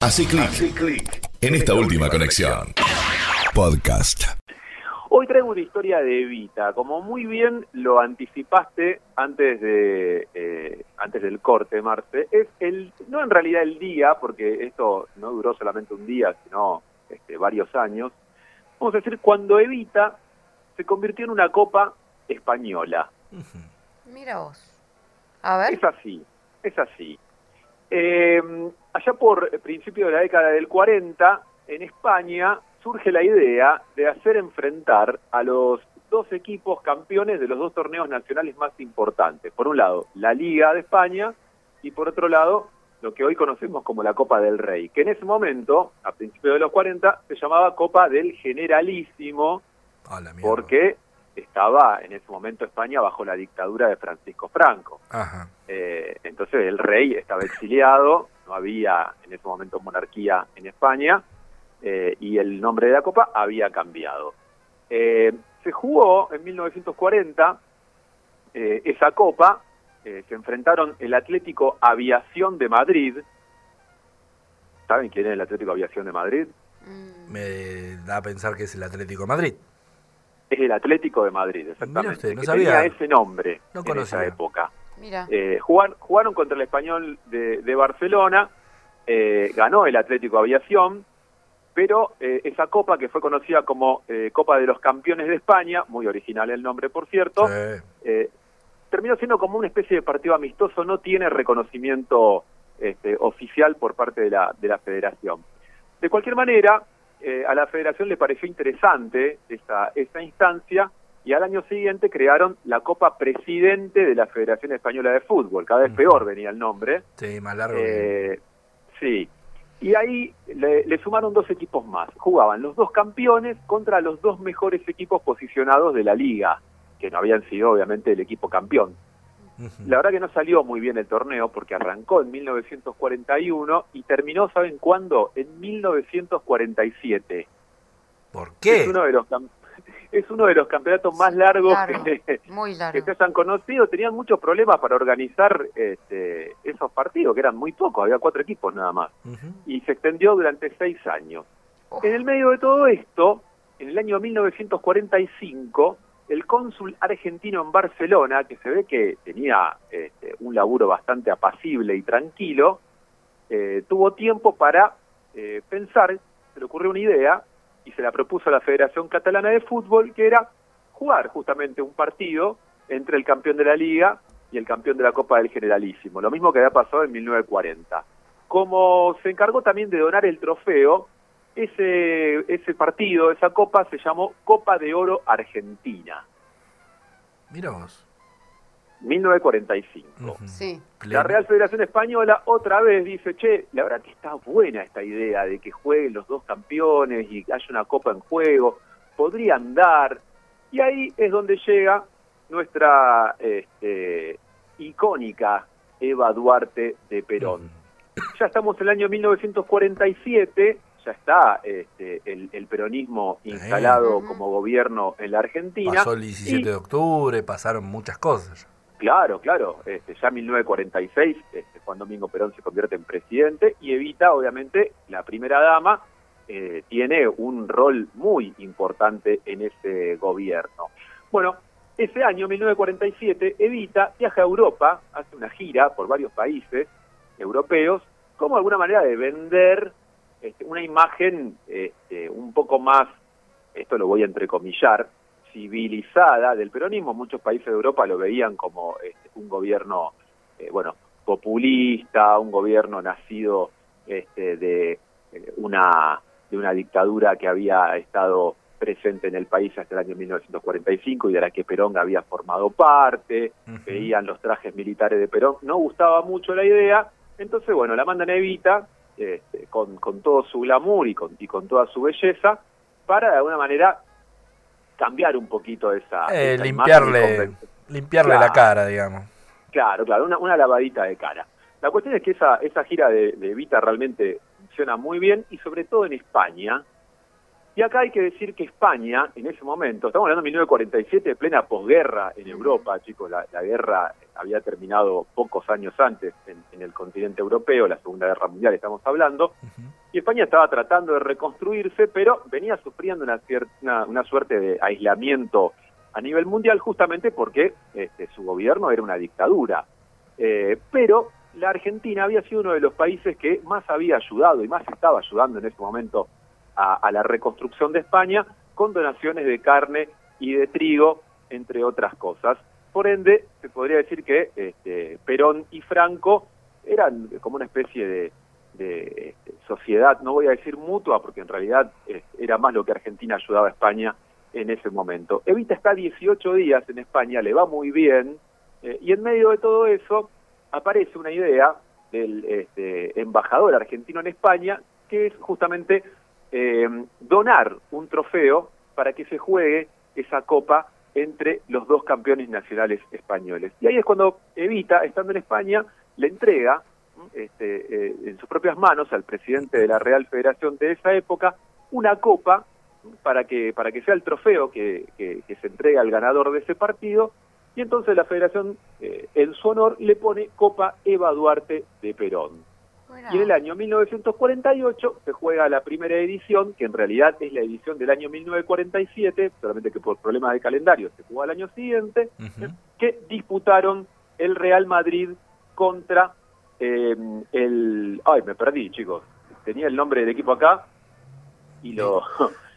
Hace clic en esta última conexión. Podcast. Hoy traigo una historia de Evita, como muy bien lo anticipaste antes de eh, antes del corte, Marce. Es el no en realidad el día, porque esto no duró solamente un día, sino este, varios años. Vamos a decir cuando Evita se convirtió en una copa española. Mira vos. A ver. Es así, es así. Eh, allá por principio de la década del 40, en España surge la idea de hacer enfrentar a los dos equipos campeones de los dos torneos nacionales más importantes. Por un lado, la Liga de España y por otro lado, lo que hoy conocemos como la Copa del Rey, que en ese momento, a principios de los 40, se llamaba Copa del Generalísimo, porque estaba en ese momento España bajo la dictadura de Francisco Franco. Ajá. Eh, entonces el rey estaba exiliado, no había en ese momento monarquía en España eh, y el nombre de la copa había cambiado. Eh, se jugó en 1940 eh, esa copa, eh, se enfrentaron el Atlético Aviación de Madrid. ¿Saben quién es el Atlético Aviación de Madrid? Mm, Me da a pensar que es el Atlético de Madrid. Es el Atlético de Madrid, exactamente. usted, no que sabía. tenía ese nombre No en conocía. esa época. Mira. Eh, jugar- jugaron contra el español de, de Barcelona, eh, ganó el Atlético Aviación, pero eh, esa copa que fue conocida como eh, Copa de los Campeones de España, muy original el nombre por cierto, Sí. eh, terminó siendo como una especie de partido amistoso, no tiene reconocimiento este, oficial por parte de la, de la federación. De cualquier manera, eh, a la federación le pareció interesante esta, esta instancia y al año siguiente crearon la Copa Presidente de la Federación Española de Fútbol, cada vez peor venía el nombre. Sí, más largo. Eh, sí. Y ahí le, le sumaron dos equipos más. Jugaban los dos campeones contra los dos mejores equipos posicionados de la liga, que no habían sido obviamente el equipo campeón. La verdad que no salió muy bien el torneo porque arrancó en 1941 y terminó, ¿saben cuándo? En 1947. ¿Por Es qué? uno de los es uno de los campeonatos más largos Largo, que, Muy que largo. se hayan conocido, tenían muchos problemas para organizar este, esos partidos, que eran muy pocos, había cuatro equipos nada más, y se extendió durante seis años. Uf, En el medio de todo esto, en el año 1945, el cónsul argentino en Barcelona, que se ve que tenía este, un laburo bastante apacible y tranquilo, eh, tuvo tiempo para eh, pensar, se le ocurrió una idea y se la propuso a la Federación Catalana de Fútbol, que era jugar justamente un partido entre el campeón de la Liga y el campeón de la Copa del Generalísimo, lo mismo que había pasado en 1940. Como se encargó también de donar el trofeo, ese, ese partido, esa copa, se llamó Copa de Oro Argentina, Mira vos. 1945. Ujú. Sí. La Real Federación Española otra vez dice, che, la verdad que está buena esta idea de que jueguen los dos campeones y haya una copa en juego, podrían dar. Y ahí es donde llega nuestra este, icónica Eva Duarte de Perón. Ya estamos en el año 1947, ya está este, el, el peronismo instalado como gobierno en la Argentina. Pasó el 17 y- de octubre, pasaron muchas cosas. Claro, claro. Este, ya en 1946, este, Juan Domingo Perón se convierte en presidente y Evita, obviamente, la primera dama, eh, tiene un rol muy importante en ese gobierno. Bueno, ese año, 1947, Evita viaja a Europa, hace una gira por varios países europeos, como alguna manera de vender este, una imagen este, un poco más, esto lo voy a entrecomillar, civilizada del peronismo. Muchos países de Europa lo veían como este, un gobierno, eh, bueno, populista, un gobierno nacido este, de eh, una de una dictadura que había estado presente en el país hasta el año 1945 y de la que Perón había formado parte, veían los trajes militares de Perón, no gustaba mucho la idea, entonces bueno, la mandan a Evita este, con, con todo su glamour y con, y con toda su belleza para de alguna manera cambiar un poquito esa, Eh, esa limpiarle, limpiarle la cara, digamos. Claro, claro, una, una lavadita de cara. La cuestión es que esa, esa gira de, de Evita realmente funciona muy bien y sobre todo en España. Y acá hay que decir que España, en ese momento, estamos hablando de 1947, plena posguerra en Europa, chicos, la, la guerra había terminado pocos años antes en, en el continente europeo, la Segunda Guerra Mundial estamos hablando, y España estaba tratando de reconstruirse, pero venía sufriendo una, cier- una, una suerte de aislamiento a nivel mundial justamente porque este, su gobierno era una dictadura. Eh, pero la Argentina había sido uno de los países que más había ayudado y más estaba ayudando en ese momento a, a la reconstrucción de España con donaciones de carne y de trigo, entre otras cosas. Por ende, se podría decir que este, Perón y Franco eran como una especie de, este, sociedad, no voy a decir mutua, porque en realidad eh, era más lo que Argentina ayudaba a España en ese momento. Evita está 18 días en España, le va muy bien, eh, y en medio de todo eso aparece una idea del este, embajador argentino en España, que es justamente eh, donar un trofeo para que se juegue esa copa entre los dos campeones nacionales españoles. Y ahí es cuando Evita, estando en España, le entrega este, eh, en sus propias manos al presidente de la Real Federación de esa época una copa para que para que sea el trofeo que, que- que se entrega al ganador de ese partido y entonces la Federación eh, en su honor le pone Copa Eva Duarte de Perón. Y en el año 1948 se juega la primera edición, que en realidad es la edición del año 1947, solamente que por problemas de calendario se jugó al año siguiente, que disputaron el Real Madrid contra eh, el... Ay, me perdí, chicos. Tenía el nombre del equipo acá y lo,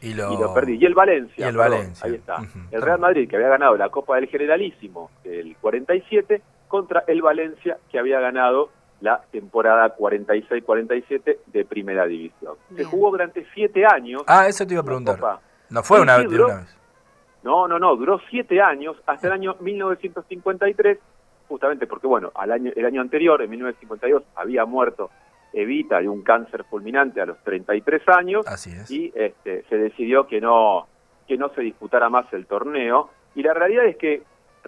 Y lo, y lo perdí. Y el Valencia. Y el perdón, Valencia. Ahí está. El Real Madrid, que había ganado la Copa del Generalísimo del 47, contra el Valencia, que había ganado la temporada 46-47 de Primera División. Se jugó durante siete años. Ah, eso te iba a preguntar. Copa. No fue una sí, duró. una vez. No, no, no, duró siete años, hasta el año 1953, justamente porque, bueno, al año, el año anterior, en 1952, había muerto Evita de un cáncer fulminante a los 33 años Así es. y este, se decidió que no, que no se disputara más el torneo. Y la realidad es que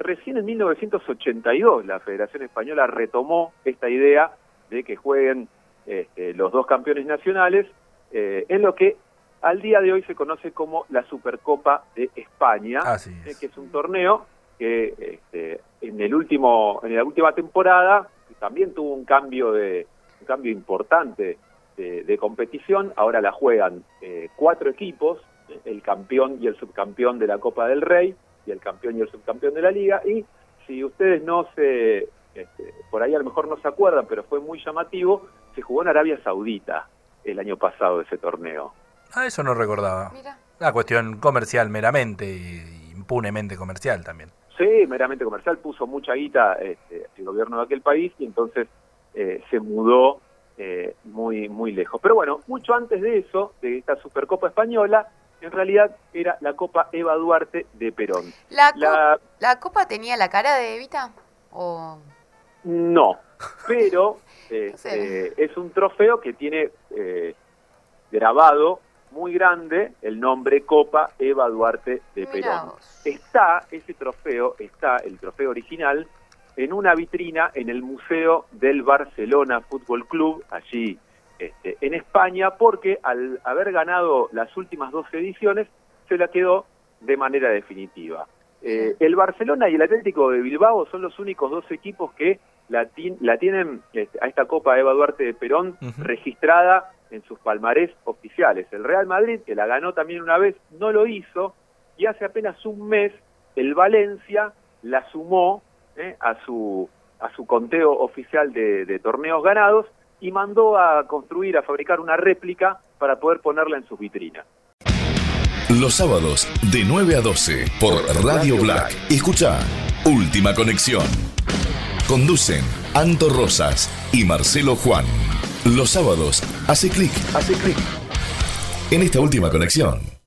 recién en 1982 la Federación Española retomó esta idea de que jueguen este, los dos campeones nacionales eh, en lo que al día de hoy se conoce como la Supercopa de España, Así eh, que es un torneo que este, en el último en la última temporada también tuvo un cambio de un cambio importante de, de competición ahora la juegan eh, cuatro equipos el campeón y el subcampeón de la Copa del Rey y el campeón y el subcampeón de la Liga y si ustedes no se este, por ahí a lo mejor no se acuerdan pero fue muy llamativo se jugó en Arabia Saudita el año pasado ese torneo Ah, eso no recordaba. Mira. Una cuestión comercial meramente y impunemente comercial también. Sí, meramente comercial, puso mucha guita este, el gobierno de aquel país y entonces eh, se mudó eh, muy, muy lejos. Pero bueno, mucho antes de eso, de esta Supercopa Española, en realidad era la Copa Eva Duarte de Perón. ¿La, co- La, ¿La copa tenía la cara de Evita? ¿O no, pero No sé. es un trofeo que tiene eh, grabado muy grande el nombre Copa Eva Duarte de Mirá Perón. vos. está ese trofeo, está el trofeo original, en una vitrina en el Museo del Barcelona Fútbol Club, allí este, en España, porque al haber ganado las últimas dos ediciones, se la quedó de manera definitiva. Eh, el Barcelona y el Atlético de Bilbao son los únicos dos equipos que la, ti- la tienen este, a esta Copa Eva Duarte de Perón registrada en sus palmarés oficiales. El Real Madrid, que la ganó también una vez, no lo hizo, y hace apenas un mes el Valencia la sumó eh, a su a su conteo oficial de, de torneos ganados y mandó a construir, a fabricar una réplica para poder ponerla en sus vitrinas. Los sábados de 9 a 12 por Radio Black. Escucha Última Conexión. Conducen Anto Rosas y Marcelo Juan. Los sábados hace clic, hace clic en esta última conexión.